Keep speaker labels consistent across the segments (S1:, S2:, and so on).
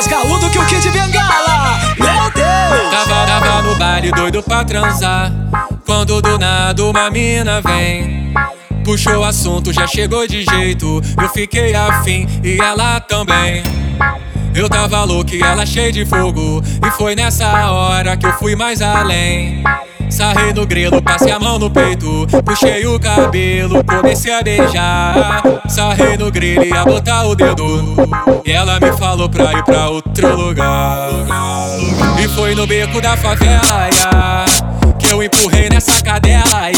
S1: mais gaúdo que o Kid Bengala. Meu Deus!
S2: Tava, tava no baile doido pra transar. Quando do nada uma mina vem. Puxou o assunto, já chegou de jeito. Eu fiquei afim e ela também. Eu tava louco e ela cheia de fogo. E foi nessa hora que eu fui mais além. Sarrei no grelo, passei a mão no peito. Puxei o cabelo, comecei a beijar. Sarrei no grelo e botar o dedo. E ela me falou pra ir pra outro lugar. E foi no beco da favela, que eu empurrei nessa cadela.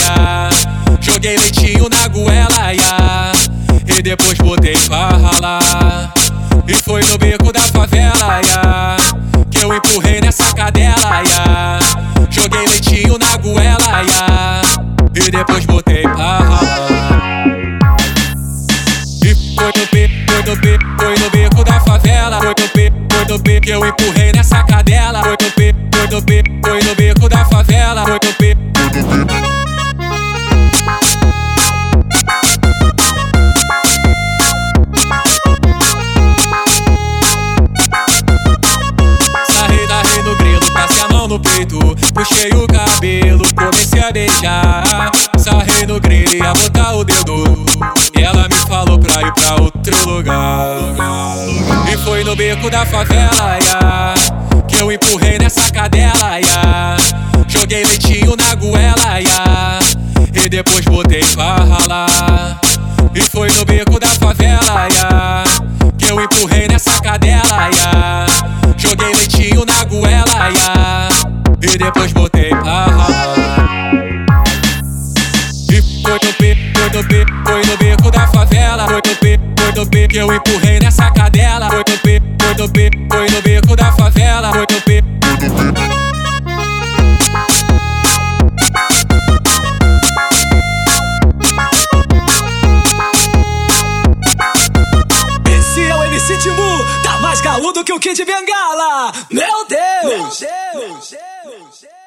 S2: Joguei leitinho na goela, e depois botei pra ralar. E foi no beco da Joguei leitinho na goela, ya, e depois botei pra ralar. E foi no beco, foi no beco, foi no beco da favela. Foi no beco, foi no beco que eu empurrei nessa cadela. Foi no beco, foi no beco, foi no beco da favela. Foi no. Sarrei, sarrei no mão no peito Puxei o cabelo, comecei a beijar. Sarrei no grelo e a botar o dedo. E ela me falou pra ir pra outro lugar. E foi no beco da favela, ya, Que eu empurrei nessa cadela, ya. Joguei leitinho na goela, ya, E depois botei pra ralar. E foi no beco da favela, ya, Que eu empurrei nessa cadela, ya. Joguei leitinho na goela, que eu empurrei nessa cadela. Foi no beco, foi no beco, foi no beco da favela. Foi no beco,
S1: Esse é o MC Timu, tá mais gaúdo que o Kid Bengala! Meu Deus! Meu Deus! Meu Deus. Meu Deus.